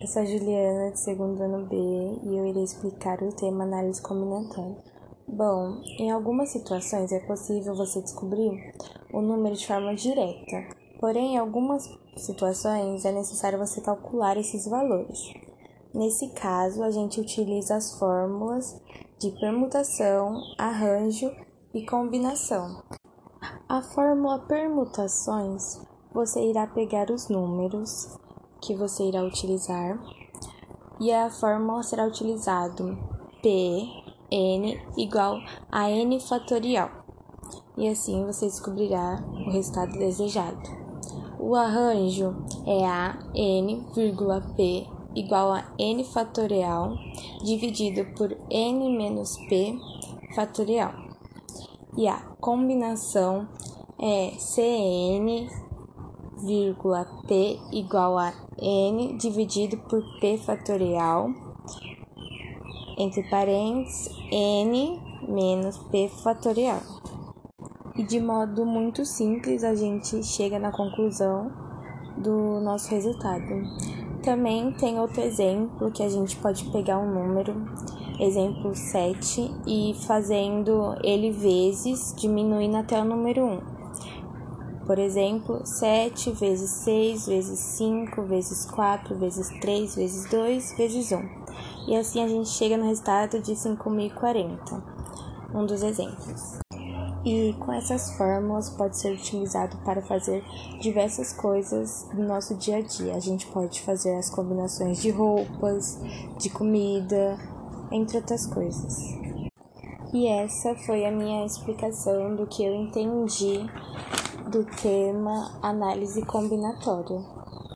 Eu sou a Juliana, de segundo ano B, e eu irei explicar o tema análise combinatória. Bom, em algumas situações é possível você descobrir o número de forma direta, porém, em algumas situações é necessário você calcular esses valores. Nesse caso, a gente utiliza as fórmulas de permutação, arranjo e combinação. A fórmula permutações, você irá pegar os números que você irá utilizar e a fórmula será utilizado P n igual a n fatorial. E assim você descobrirá o resultado desejado. O arranjo é a n, p igual a n fatorial dividido por n menos p fatorial. E a combinação é Cn vírgula p igual a n dividido por p fatorial entre parênteses n menos p fatorial. E de modo muito simples a gente chega na conclusão do nosso resultado. Também tem outro exemplo que a gente pode pegar um número, exemplo 7, e fazendo ele vezes, diminuindo até o número 1. Por exemplo, 7 vezes 6 vezes 5 vezes 4 vezes 3 vezes 2 vezes 1. E assim a gente chega no resultado de 5.040, um dos exemplos. E com essas fórmulas pode ser utilizado para fazer diversas coisas no nosso dia a dia. A gente pode fazer as combinações de roupas, de comida, entre outras coisas. E essa foi a minha explicação do que eu entendi do tema análise combinatória.